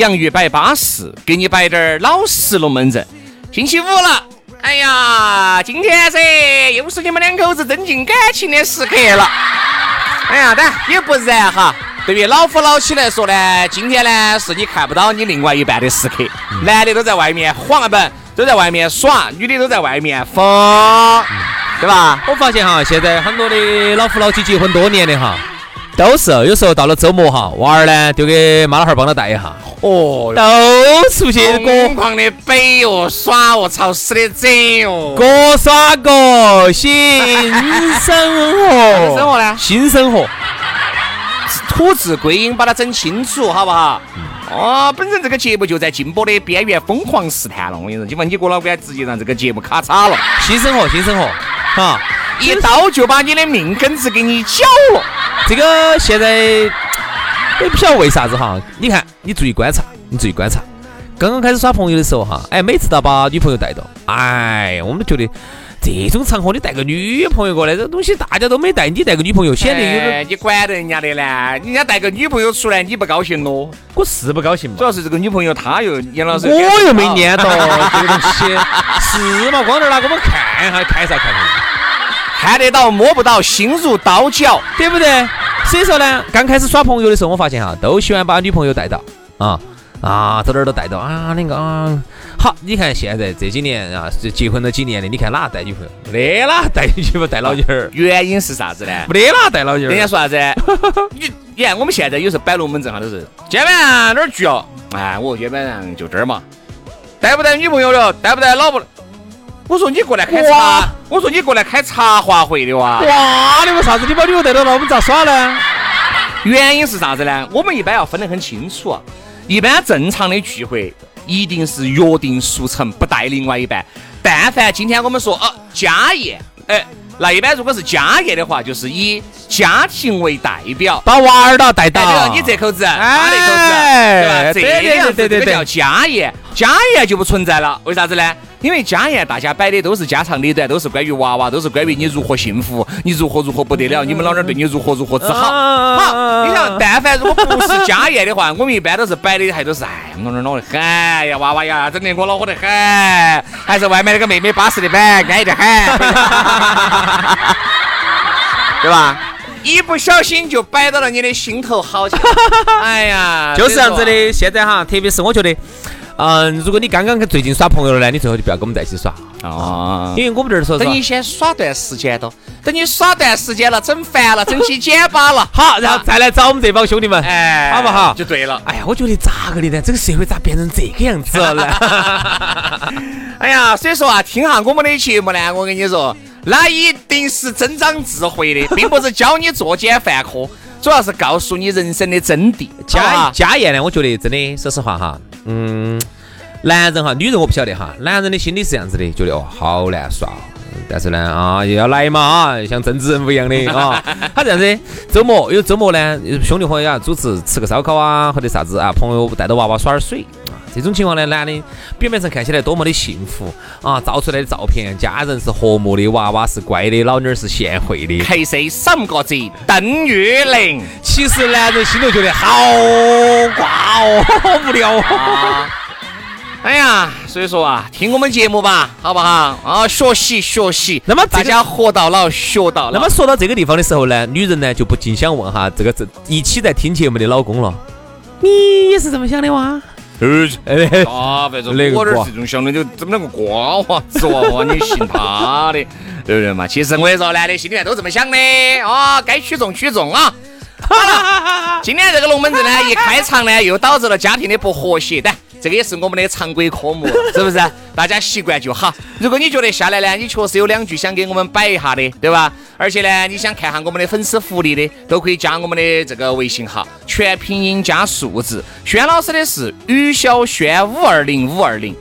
洋芋摆巴适，给你摆点儿老实龙门阵。星期五了，哎呀，今天噻，又是你们两口子增进感情的时刻了。哎呀，但也不然哈。对于老夫老妻来说呢，今天呢是你看不到你另外一半的时刻。男的都在外面晃啊不，都在外面耍；女的都在外面疯，对吧？我发现哈，现在很多的老夫老妻结婚多年的哈。都是，有时候到了周末哈，娃儿呢丢给妈老汉儿帮他带一下，哦，都出去疯狂的北哟耍哦，潮死的整哟，各耍各，新生活，生活呢？新生活，土字归音，把它整清楚，好不好？哦，本身这个节目就在禁播的边缘疯狂试探了，我跟你说，今晚你郭老倌直接让这个节目咔嚓了，新生活，新生活，哈，一刀就把你的命根子给你绞了。这个现在也不晓得为啥子哈，你看，你注意观察，你注意观察，刚刚开始耍朋友的时候哈，哎，每次都把女朋友带到，哎，我们觉得这种场合你带个女朋友过来，这东西大家都没带，你带个女朋友显得有点，你管得人家的呢？人家带个女朋友出来，你不高兴咯？我是不高兴嘛，主要是这个女朋友她又杨老师，我又没念到 这个东西，是嘛？光头拿给我们看下，看啥看？看得到摸不到，心如刀绞，对不对？所以说呢，刚开始耍朋友的时候，我发现哈，都喜欢把女朋友带到啊啊，走哪儿都带到啊，那个啊。好，你看现在这几年啊，结婚了几年的，你看哪带女朋友？没哪带女朋友带老妞儿？原因是啥子呢？没得哪带老妞儿？人家说啥子？你你看我们现在有时候摆龙门阵哈，都是今天晚上哪儿聚哦？哎，我今天晚上就这儿嘛。带不带女朋友了？带不带老婆？我说你过来开茶，我说你过来开茶话会的哇！哇，你为啥子你把女朋友带到了，我们咋耍呢？原因是啥子呢？我们一般要分得很清楚。一般正常的聚会一定是约定俗成，不带另外一半。但凡今天我们说哦家宴，哎，那一般如果是家宴的话，就是以家庭为代表，把娃儿都带到，你这口子，他那口子，对吧？这样子这个叫家宴，家宴就不存在了。为啥子呢？因为家宴大家摆的都是家长里短，都是关于娃娃，都是关于你如何幸福，你如何如何不得了，你们老娘对你如何如何之好。好，你想，但凡如果不是家宴的话，我们一般都是摆的还都是哎，我那恼得很呀，娃娃呀，整得我恼火得很，还是外面那个妹妹巴适的板，安逸得很，对吧？一不小心就摆到了你的心头好去。哎呀，就是这样子的。现在哈，特别是我觉得。嗯，如果你刚刚最近耍朋友了呢，你最好就不要跟我们在一起耍啊，因为我们这儿说，等你先耍段时间都，等你耍段时间了，整烦了，整起茧巴了，好，然后再来找我们这帮兄弟们，哎，好不好？就对了。哎呀，我觉得咋个的呢？这个社会咋变成这个样子了呢？哎呀，所以说啊，听下我们的节目呢，我跟你说，那一定是增长智慧的，并不是教你作奸犯科，主要是告诉你人生的真谛。家家宴呢，我觉得真的，说实话哈。嗯，男人哈，女人我不晓得哈。男人的心理是这样子的，觉得哦好难耍，但是呢，啊，又要来嘛啊，像政治人物一样的啊。他这样子，周末有周末呢，兄弟伙也要组织吃个烧烤啊，或者啥子啊，朋友带着娃娃耍点水。这种情况呢，男的表面上看起来多么的幸福啊，照出来的照片，家人是和睦的，娃娃是乖的，老妞儿是贤惠的。黑色三个字，邓玉玲。其实男人心头觉得好瓜哦，好 无聊哦。哎呀，所以说啊，听我们节目吧，好不好？啊，学习学习。那么大家活到老，学到老。那么说到这个地方的时候呢，女人呢就不禁想问哈，这个这一起在听节目的老公了，你也是这么想的哇？呃，啊，反正我这儿这种想的就怎么那个瓜娃子娃娃，你信他的，对不对嘛？其实我跟你说，男的心里面都这么想的啊，该取重取重啊。好了，今天这个龙门阵呢，一开场呢，又导致了家庭的不和谐，但这个也是我们的常规科目，是不是？大家习惯就好。如果你觉得下来呢，你确实有两句想给我们摆一下的，对吧？而且呢，你想看下我们的粉丝福利的，都可以加我们的这个微信号，全拼音加数字。轩老师的是于小轩五二零五二零，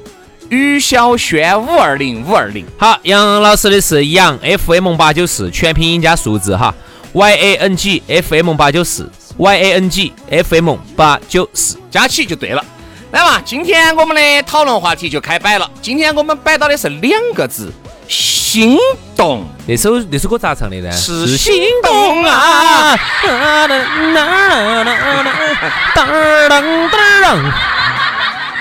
于小轩五二零五二零。好，杨老师的是杨 FM 八九四，全拼音加数字哈，Y A N G F M 八九四，Y A N G F M 八九四，加起就对了。来嘛，今天我们的讨论话题就开摆了。今天我们摆到的是两个字：心动。那首那首歌咋唱的呢？是心动啊！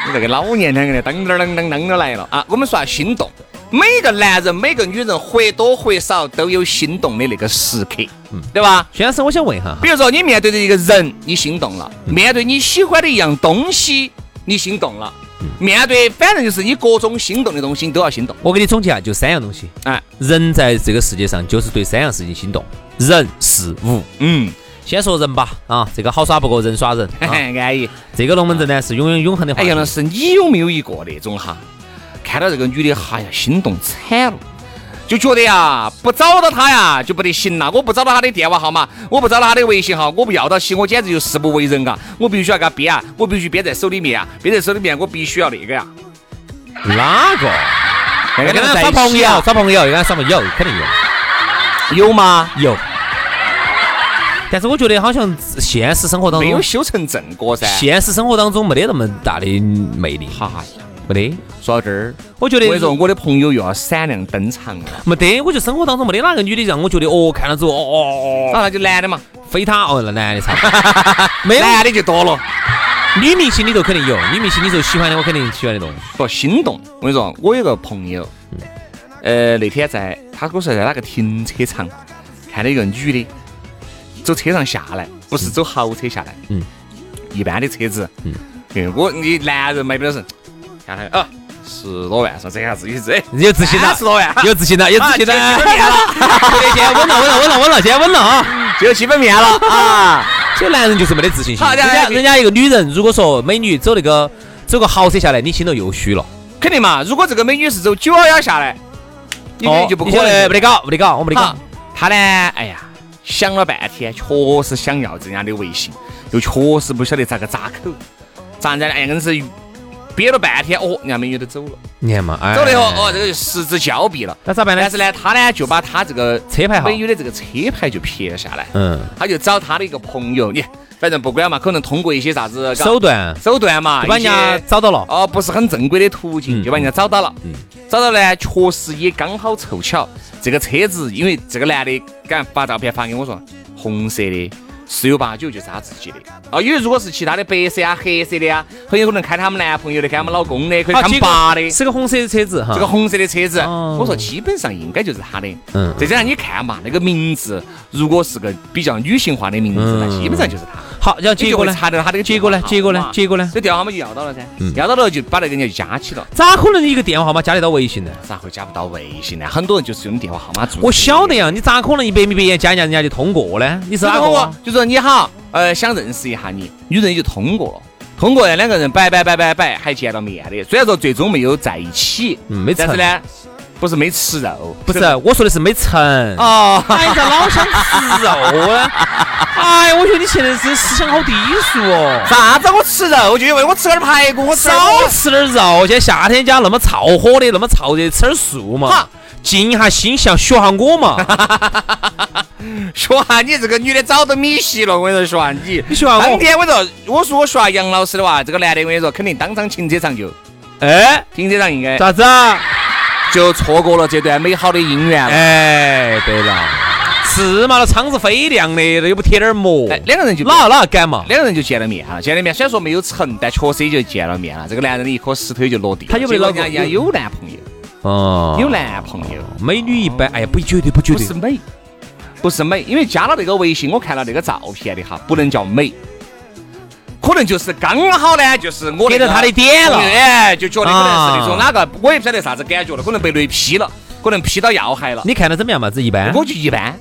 你这个老年两个的噔噔噔噔噔就来了啊！我们说下心动。每个男人、每个女人或多或少都有心动的那个时刻，嗯，对吧？薛老师，我想问一下，比如说你面对着一个人，你心动了；面对你喜欢的一样东西，你心动了；面对反正就是你各种心动的东西，你都要心动。我给你总结下，就三样东西。哎，人在这个世界上就是对三样事情心动：人、事、物。嗯，先说人吧。啊，这个好耍不过人耍人，安逸。这个龙门阵呢是永远永恒的。哎，杨老师，你有没有一个那种哈？看到这个女的，哈呀，心动惨了，就觉得呀，不找到他呀就不得行了。我不找到他的电话号码，我不找到他的微信号，我不要到起，我简直就誓不为人啊！我必须要给他编啊，我必须编在手里面啊，编在手里面，我必须要那个呀。哪个？跟他耍朋友，耍朋友，跟他耍朋友，肯定有。有吗？有。但是我觉得好像现实生活当中没有修成正果噻。现实生活当中没得那么大的魅力。哈。没得，说到这儿，我觉得我说我的朋友又要闪亮登场了。没得，我就生活当中没得哪个女的让我觉得哦，看了之后哦哦哦，那就男的嘛，非他哦，那男的差，没男的就多了。女明星里头肯定有，女明星里头喜欢的我肯定喜欢的多。不心动，我跟你说，我有个朋友，呃，那天在他跟我说在哪个停车场看到一个女的走车上下来，不是走豪车下来，嗯，一般的车子，嗯，我你男人买不了人。看看啊，十多万，说这下自己自有自信了，十多万，有自信了，有自信了，基本面了，今天稳了，稳了，稳了，稳了，今天稳了啊，就有基本面了啊。这男人就是没得自信心。人家人家一个女人，如果说美女走那个走个豪车下来，你心头又虚了。肯定嘛，如果这个美女是走九幺幺下来，你就不可能，不得搞，不得搞，我不得搞。他呢，哎呀，想了半天，确实想要这样的微信，又确实不晓得咋个扎口，咋在那，硬是。憋了半天，哦，人家美女都走了，你看嘛，走了以后，哦，这个就失之交臂了。那咋办呢？但是呢，他呢就把他这个车牌号、美女的这个车牌就撇了下来。嗯，他就找他的一个朋友，你反正不管嘛，可能通过一些啥子手段手段嘛，就把人家找到了。哦，不是很正规的途径，就把人家找到了。嗯，找到呢，确实也刚好凑巧，这个车子，因为这个男的敢发照片发给我说，红色的。十有八九就是他自己的啊，因为如果是其他的白色啊、黑色的啊，很有可能开他们男朋友的、开他们老公的、可以他们爸的。是个红色的车子哈，这个红色的车子，我说基本上应该就是他的。嗯，再加上你看嘛，那个名字如果是个比较女性化的名字，那基本上就是他。好，然后结果呢？查到他这个结果呢？结果呢？结果呢？这电话号码就要到了噻，要到了就把那个人家就加起了。咋可能一个电话号码加得到微信呢？咋会加不到微信呢？很多人就是用电话号码做。我晓得呀，你咋可能一百米白加人家人家就通过呢？你是哪个？就说你好。呃，想认识一下你，女人也就通过了，通过呢，两个人摆摆摆摆摆，还见了面的。虽然说最终没有在一起，嗯，没但是呢，不是没吃肉，不是，我说的是没成。哦，哎，咋老想吃肉呢？哎，我觉得你现在是思想好低俗哦。啥子？我吃肉就因为我吃点排骨，我少吃点肉。现在夏天家那么燥火的，那么燥热，吃点素嘛哈，静一下心，想学下我嘛。学下你这个女的早都米稀了，我跟你说，你。你学下我当天我说，我说我学下杨老师的话，这个男的我跟你说，肯定当场停车场就，哎，停车场应该咋子啊？就错过了这段美好的姻缘了。哎，对了，是嘛？那窗子飞亮的，那又不贴点膜，哎，两个人就哪哪敢嘛？两个人就见了面了，见了面虽然说没有成，但确实也就见了面了。这个男人的一颗石头就落地。他有没有老公人家有男朋友？哦，有男朋友，美女一般，哎呀，不绝对不绝对不是，美，不是美，因为加了那个微信，我看了那个照片的哈，不能叫美，可能就是刚好呢，就是我那个给到他的点了哎，就觉得可能是那种啊哪个，我也不晓得啥子感觉了，可能被雷劈了，可能劈到要害了。你看的怎么样嘛？这一般，我就一般，啊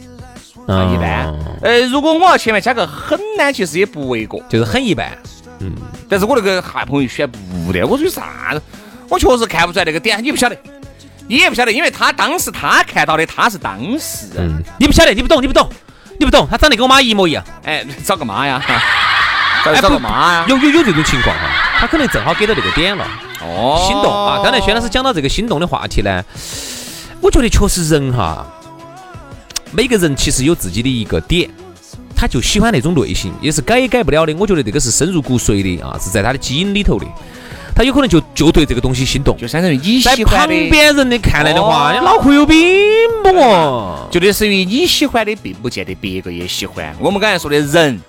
嗯一般。呃，如果我要前面加个很呢，其实也不为过。就是很一般。嗯但是我那个哈朋友选不的，我说有啥子？我确实看不出来那个点，你不晓得，你也不晓得，因为他当时他看到的他是当事人，嗯，你不晓得，你不懂，你不懂，你不懂，他长得跟我妈一模一样。哎，找个妈呀，找找个妈呀，有有有这种情况哈，他可能正好给到这个点了，哦心动啊。刚才薛老师讲到这个心动的话题呢，我觉得确实人哈，每个人其实有自己的一个点，他就喜欢那种类型，也是改也改不了的。我觉得这个是深入骨髓的啊，是在他的基因里头的。他有可能就就对这个东西心动，就相当于你在旁喜欢的，边人的看来的话，哦你脑壳有病不哦？就类似于你喜欢的，并不见得别个也喜欢。我们刚才说的人、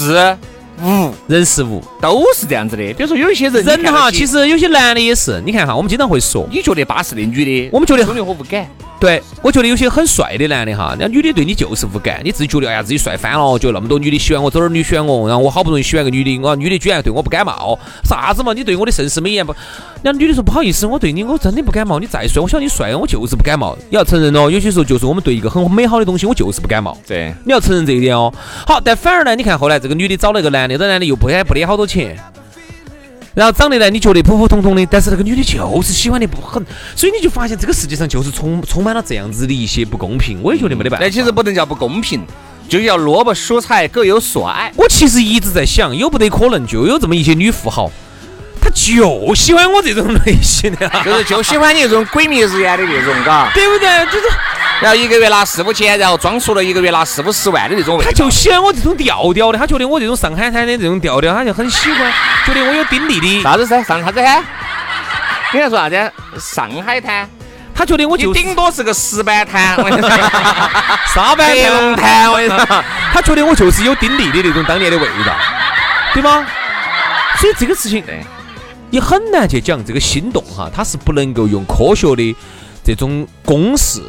是、物人事物，都是这样子的。比如说有一些人，人哈，其实实有些男的也是，你看哈，我们经常会说，你觉得巴适的女的，我们觉得兄弟伙不敢。对，我觉得有些很帅的男的哈，那女的对你就是无感，你自己觉得哎呀自己帅翻了，觉得那么多女的喜欢我，这儿女喜欢我，然后我好不容易喜欢个女的，我女的居然对我不感冒，啥子嘛？你对我的盛世美颜不？那女的说不好意思，我对你我真的不感冒，你再帅，我晓得你帅，我就是不感冒。你要承认哦，有些时候就是我们对一个很美好的东西，我就是不感冒。对，你要承认这一点哦。好，但反而呢，你看后来这个女的找了一个男的，这男的又不还不得好多钱，然后长得呢你觉得普普通通的，但是那个女的就是喜欢的不很，所以你就发现这个世界上就是充充满了这样子的一些不公平。我也觉得没得办法。但其实不能叫不公平，就叫萝卜蔬菜各有所爱。我其实一直在想，有不得可能就有这么一些女富豪，她就喜欢我这种类型的啊，就是就喜欢你这种鬼迷日眼的那种，嘎。对不对？就是然后一个月拿四五千，然后装出了一个月拿四五十万的那种味道。她就喜欢我这种调调的，他觉得我这种上海滩的这种调调，他就很喜欢，觉得我有丁力的，啥子？噻？上啥子？哈？你还说啥子？上海滩，他觉得我就顶多是个石板滩，我跟你说，沙板滩，我跟你说。他觉得我就是有丁力的那种当年的味道，对吗？所以这个事情对，也很难去讲这个心动哈，它是不能够用科学的这种公式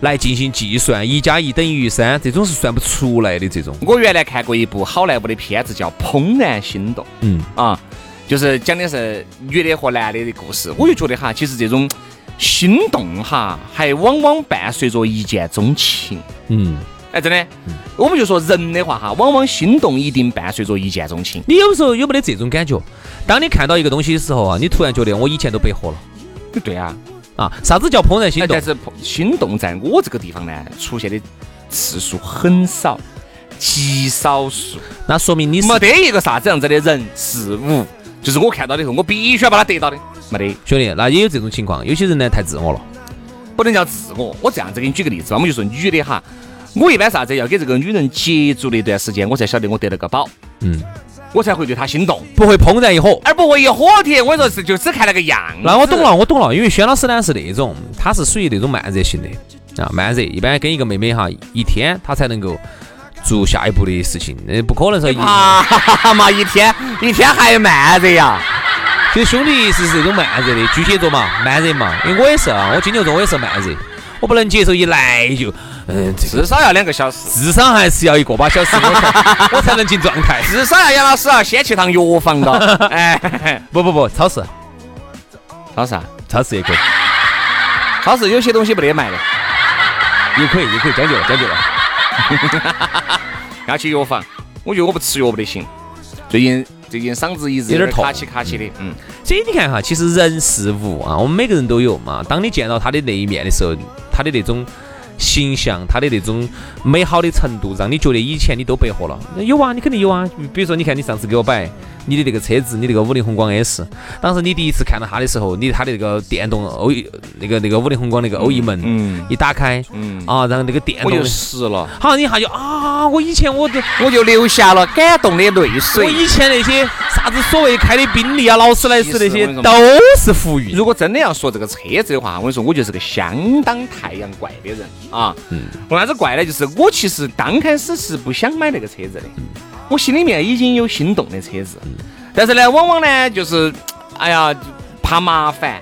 来进行计算，一加一等于三，这种是算不出来的。这种，我原来看过一部好莱坞的片子，叫《怦然心动》嗯，啊，就是讲的是女的和男的的故事。我就觉得哈，其实这种心动哈，还往往伴随着一见钟情。嗯，哎，真的，我们就说人的话哈，往往心动一定伴随着一见钟情。你有时候有没得这种感觉？当你看到一个东西的时候啊，你突然觉得我以前都白活了 对啊，啊！啥子叫怦然心动哎但？是心动在我这个地方呢，出现的次数很少，极少数。那说明你是没得一个啥子样子的人事物，就是我看到的时候，我必须要把它得到的，没得，兄弟，那也有这种情况。有些人呢太自我了，不能叫自我。我这样子给你举个例子吧，我们就说女的哈，我一般啥子要给这个女人接触的一段时间，我才晓得我得了个宝，嗯，我才会对她心动，不会怦然一火。而不会一火铁。我说是就只看那个样。那我懂了，我懂了，因为轩老师呢是那种，他是属于那种慢热型的啊，慢热，一般跟一个妹妹哈一天，他才能够做下一步的事情，那不可能说一。啊嘛，一天一天还慢热呀。其实兄弟是这种慢热的，巨蟹座嘛，慢热嘛，因为我也是啊，我金牛座我也是慢热，我不能接受一来就，嗯，这个至少要两个小时，至少还是要一个把小时我才 我才能进状态。至少要杨老师啊，先去趟药房的。哎，不不不，超市超市啊，超市也可以，超市有些东西不得卖的，也可以也可以，将就了将就了。要去药房。我觉得我不吃药不得行。最近最近嗓子一直有点痛卡起卡起的，嗯，所以你看哈，其实人事物啊，我们每个人都有嘛。当你见到他的那一面的时候，他的那种形象，他的那种美好的程度，让你觉得以前你都白活了。有啊，你肯定有啊。比如说，你看你上次给我摆你的那个车子，你那个五菱宏光 S，当时你第一次看到它的时候，你它的那个电动欧那个那个五菱宏光那个欧翼门，嗯一打开，嗯啊，然后那个电我就湿了，好，你一下就啊，我以前我就。我就流下了感动的泪水我水。以前那些啥子所谓开的宾利啊、劳斯莱斯那些都是浮云。如果真的要说这个车子的话，我跟你说，我就是个相当太阳怪的人啊。嗯。为啥子怪呢？就是我其实刚开始是不想买那个车子的，我心里面已经有心动的车子，但是呢，往往呢就是，哎呀，怕麻烦，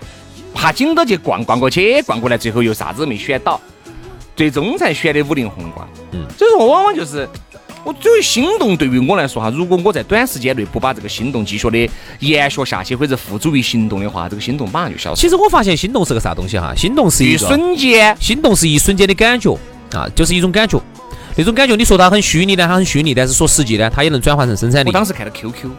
怕紧到去逛逛过去，逛过来，最后又啥子没选到，最终才选的五菱宏光。嗯。所以说，往往就是。我作为心动，对于我来说哈，如果我在短时间内不把这个心动继续的延续下去，或者付诸于行动的话，这个心动马上就消失。其实我发现心动是个啥东西哈？心动是一一瞬间，心动是一瞬间的感觉啊，就是一种感觉。那种感觉，你说它很虚拟呢，它很虚拟，但是说实际呢，它也能转换成生产力我。当时看到 QQ，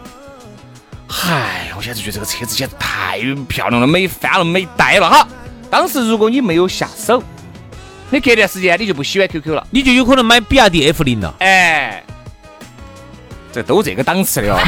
嗨，我现在觉得这个车子简直太漂亮了，美翻了，美呆了哈。当时如果你没有下手，你隔段时间你就不喜欢 QQ 了，你就有可能买比亚迪 F 零了。哎，这都这个档次的哦。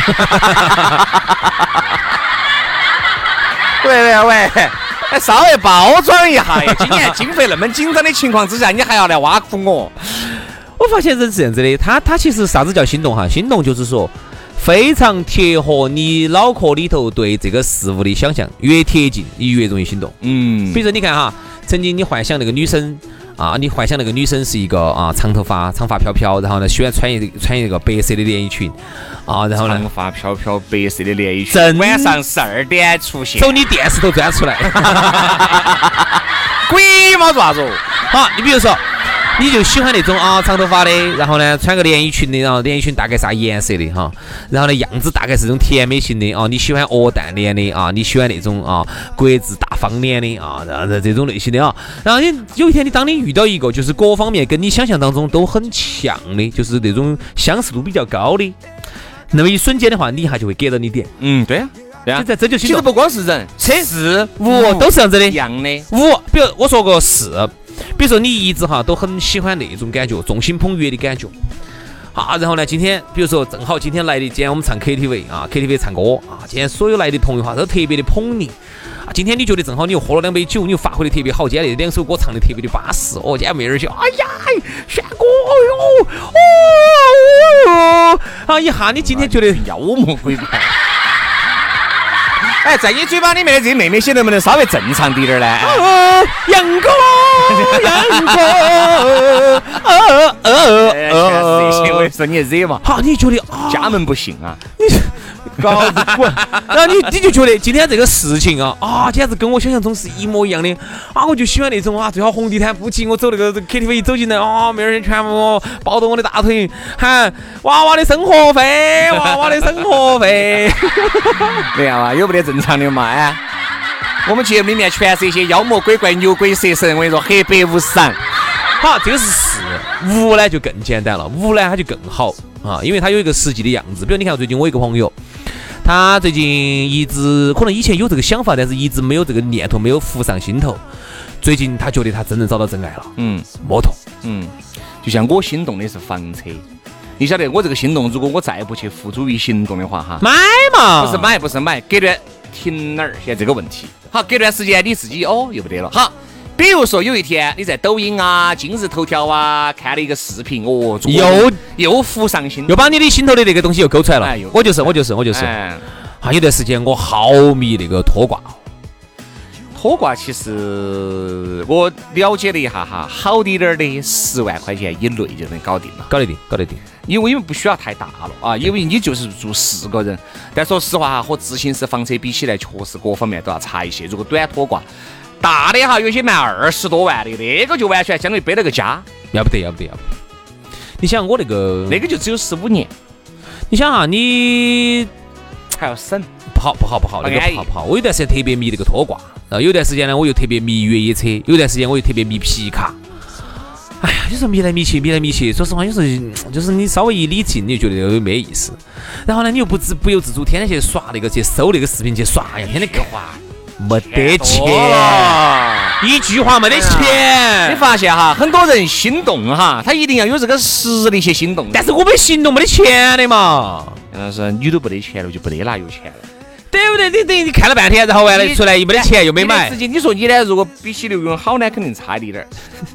喂 喂喂，哎，稍微包装一下呀！今年经费那么紧张的情况之下，你还要来挖苦我？我发现人是这样子的，他他其实啥子叫心动哈？心动就是说非常贴合你脑壳里头对这个事物的想象，越贴近你越容易心动。嗯比如说你看哈，曾经你幻想那个女生啊，你幻想那个女生是一个啊长头发、长发飘飘，然后呢喜欢穿一穿一个白色的连衣裙啊，然后呢长发飘飘，白色的连衣裙，真晚上十二点出现，从你电视头钻出来。鬼嘛做啥子哦？好，你比如说，你就喜欢那种啊长头发的，然后呢穿个连衣裙的，然后连衣裙大概啥颜色的哈，然后呢样子大概是这种甜美型的啊，你喜欢鹅蛋脸的啊，你喜欢那种啊国字大方脸的啊，然后这种类型的啊，然后你有一天你当你遇到一个就是各方面跟你想象当中都很像的，就是那种相似度比较高的，那么一瞬间的话，你一下就会给到你点，嗯，对呀、对呀、就在这就。其实不光是人，车事物都是这样子的一，样的。五，比如我说个是，比如说你一直哈都很喜欢那种感觉，众星捧月的感觉。好，然后呢，今天比如说正好今天来的，今天我们唱 KTV 啊，KTV 唱歌啊，今天所有来的朋友哈都特别的捧你啊。今天你觉得正好你又喝了两杯酒，你又发挥的特别好，今天那两首歌唱的特别的巴适哦。今天妹儿就哎呀，轩哥，哎呦，哦，啊一下你今天觉得妖魔鬼怪。哎，在你嘴巴里面的这些妹妹些能不能稍微正常滴点儿呢？哦，杨哥，杨哥，我跟呃你，说你惹嘛，好，你觉得啊，家门不幸啊。搞不滚，然后你你就觉得今天这个事情啊啊，简直跟我想象中是一模一样的啊！我就喜欢那种啊，最好红地毯铺起，我走那个 KTV 一走进来啊，妹儿全部抱着我的大腿，喊娃娃的生活费，娃娃的生活费。没有啊，有没得正常的嘛？哎，我们节目里面全是一些妖魔鬼怪、牛鬼蛇神，我跟你说，黑白无常。好，这个是四。五呢就更简单了，五呢它就更好啊，因为它有一个实际的样子。比如你看最近我一个朋友，他最近一直可能以前有这个想法，但是一直没有这个念头，没有浮上心头。最近他觉得他真正找到真爱了，嗯摩托。嗯，就像我心动的是房车，你晓得我这个心动，如果我再不去付诸于行动的话，哈，买嘛，不是买，不是买，隔段停哪儿？现在这个问题。好，隔段时间你自己哦又不得了。好，比如说有一天你在抖音啊、今日头条啊看了一个视频，哦，又又浮上心又把你的心头的那个东西又勾出来了。哎又我就是，我就是，我就是。哎啊，有段时间我好迷那个拖挂，拖挂其实我了解了一下哈，好滴点儿的十万块钱以内就能搞定了，搞得定，搞得定。因为因为不需要太大了啊，因为你就是住四个人。但说实话哈，和自行式房车比起来，确实各方面都要差一些。如果短拖挂，大的哈有些卖二十多万的，那个就完全相当于背了个家，要不得，要不得，要不得。你想我那个，那个就只有十五年，你想啊，你还要省。不好不好不好，那个不好不好。我有段时间特别迷那个拖挂，然后有段时间呢，我又特别迷越野车，有段时间我又特别迷皮卡。哎呀，有时候迷来迷去，迷来迷去。说实话，有时候嗯就是你稍微一理性，你就觉得有没意思。然后呢，你又不自不由自主，天天去刷那个，去搜那个视频去刷，哎呀，天天看，没得钱，一句话没得钱你。发现哈，很多人心动哈，他一定要有这个实力去心动。但是我们行动，没得钱的嘛，那是你都没得钱了，就不得哪有钱了。对不对？你等于你看了半天，然后完了出来又没得钱，又没买直，接你说你呢？如果比起刘勇好呢，肯定差一点儿，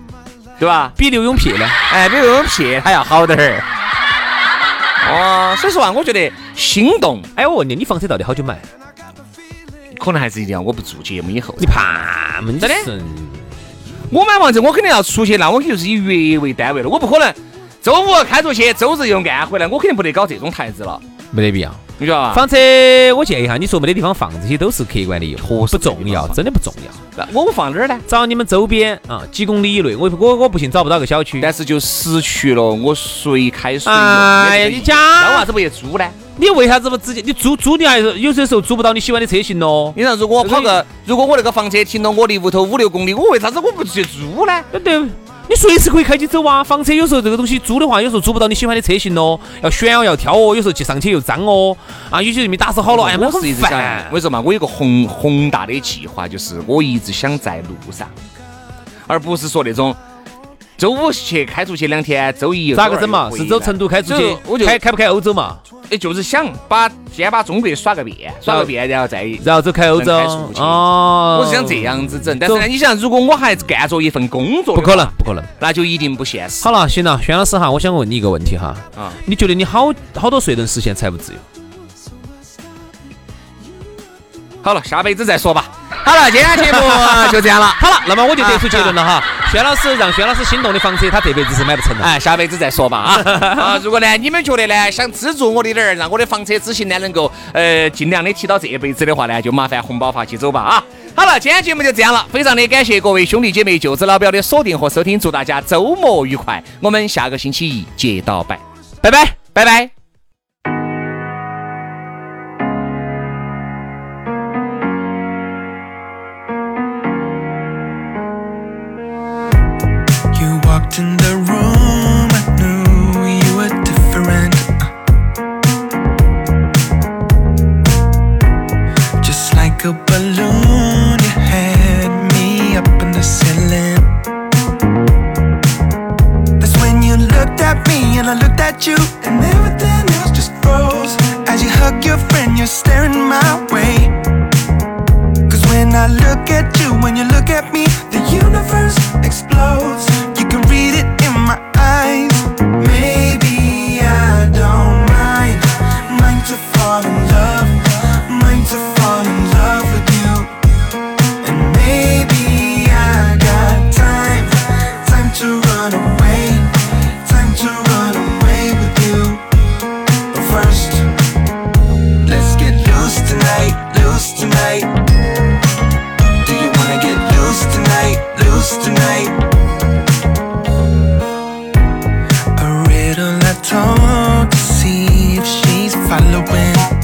对吧？比刘永屁呢？哎，比刘勇撇他要好点儿。哦，所以说啊，我觉得心动哎，我问你，你房车到底好久买？可能还是一定要我不做节目以后。你怕嘛？真的我买房子，我肯定要出去，那我肯定就是以月为单位了，我不可能周五开出去，周日又按回来，我肯定不得搞这种台子了，没得必要。房车，我建议哈，你说没得地方放，这些都是客观的理由，不重要，真的不重要。那我们放哪儿呢？找你们周边啊几公里以内，我我我不信找不到个小区。但是就失去了我随开随用。哎呀，你讲，那为啥子不去租呢？你为啥子不直接你租租你还是有些时候租不到你喜欢的车型咯？你说如果我跑个，如果我那个房车停到我离屋头五六公里，我为啥子我不去租呢？对对，你随时可以开起走啊。房车有时候这个东西租的话，有时候租不到你喜欢的车型咯，要选哦，要挑哦，有时候去上去又脏哦。啊，有些人没打扫好了，哎，我是一直想，我。跟你说嘛，我有个宏宏大的计划，就是我一直想在路上，而不是说那种周五去开出去两天，周一又咋个整嘛？是走成都开出去开开不开欧洲嘛？哎，就是想把先把中国耍个遍，耍个遍，然后再然后走开欧洲哦。我是想这样子整。但是呢，你想，如果我还干着一份工作，不可能，，不可能。那就一定不现实。好了，行了，轩老师哈，我想问你一个问题哈，啊，你觉得你好好多岁能实现财务自由？好了，下辈子再说吧。好了，今天节目 就这样了。好了，那么我就得出结论了哈。轩老师让轩老师心动的房车，他这辈子是买不成的。哎，下辈子再说吧啊！啊，如果呢你们觉得呢想资助我的点儿，让我的房车之行呢能够呃尽量的提到这辈子的话呢，就麻烦红包发起走吧啊！好了，今天节目就这样了，非常的感谢各位兄弟姐妹、舅子老表的锁定和收听，祝大家周末愉快，我们下个星期一接到拜，拜拜。拜拜。And I looked at you, and everything else just froze. As you hug your friend, you're staring my way. Cause when I look at you, following.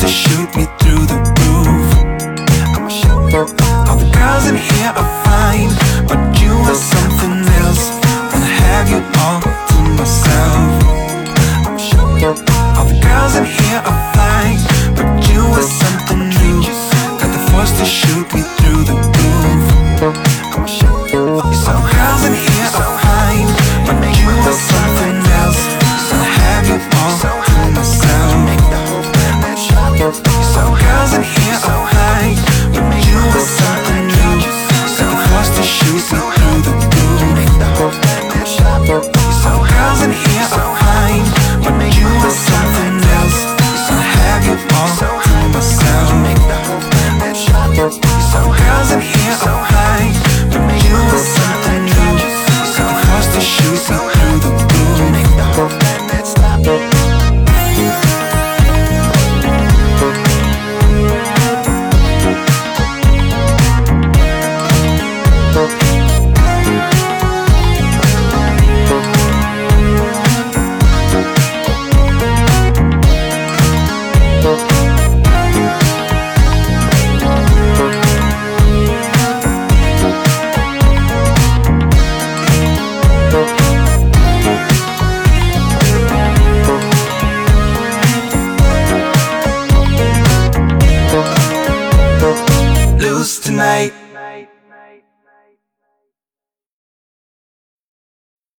To shoot me through the